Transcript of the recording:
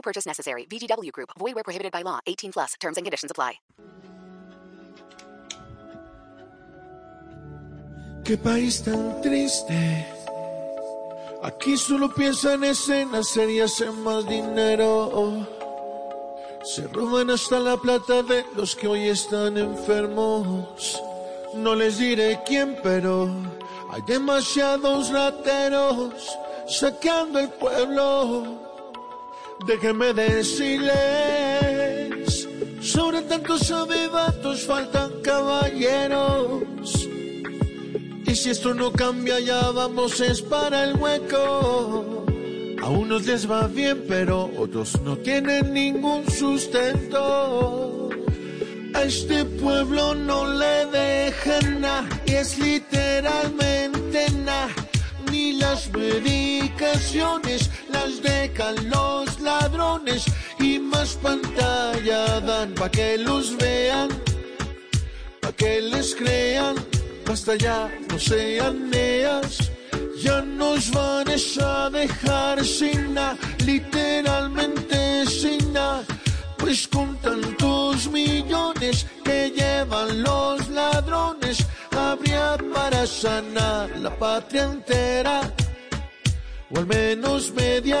No purchase necessary. VGW Group. Void where prohibited by law. 18 plus. Terms and conditions apply. Qué país tan triste. Aquí solo piensan en escenas serias en más dinero. Se roban hasta la plata de los que hoy están enfermos. No les diré quién, pero hay demasiados rateros saqueando el pueblo. Déjenme decirles, sobre tantos abebatos faltan caballeros. Y si esto no cambia, ya vamos, es para el hueco. A unos les va bien, pero otros no tienen ningún sustento. A este pueblo no le dejan nada, y es literalmente nada. Ni las medicaciones las dejan los ladrones, y más pantalla dan pa' que los vean, pa' que les crean. Basta ya, no sean neas. Ya nos van a dejar sin nada, literalmente sin nada. Pues con tantos millones que llevan los ladrones, habría para sanar la patria entera. O al menos media,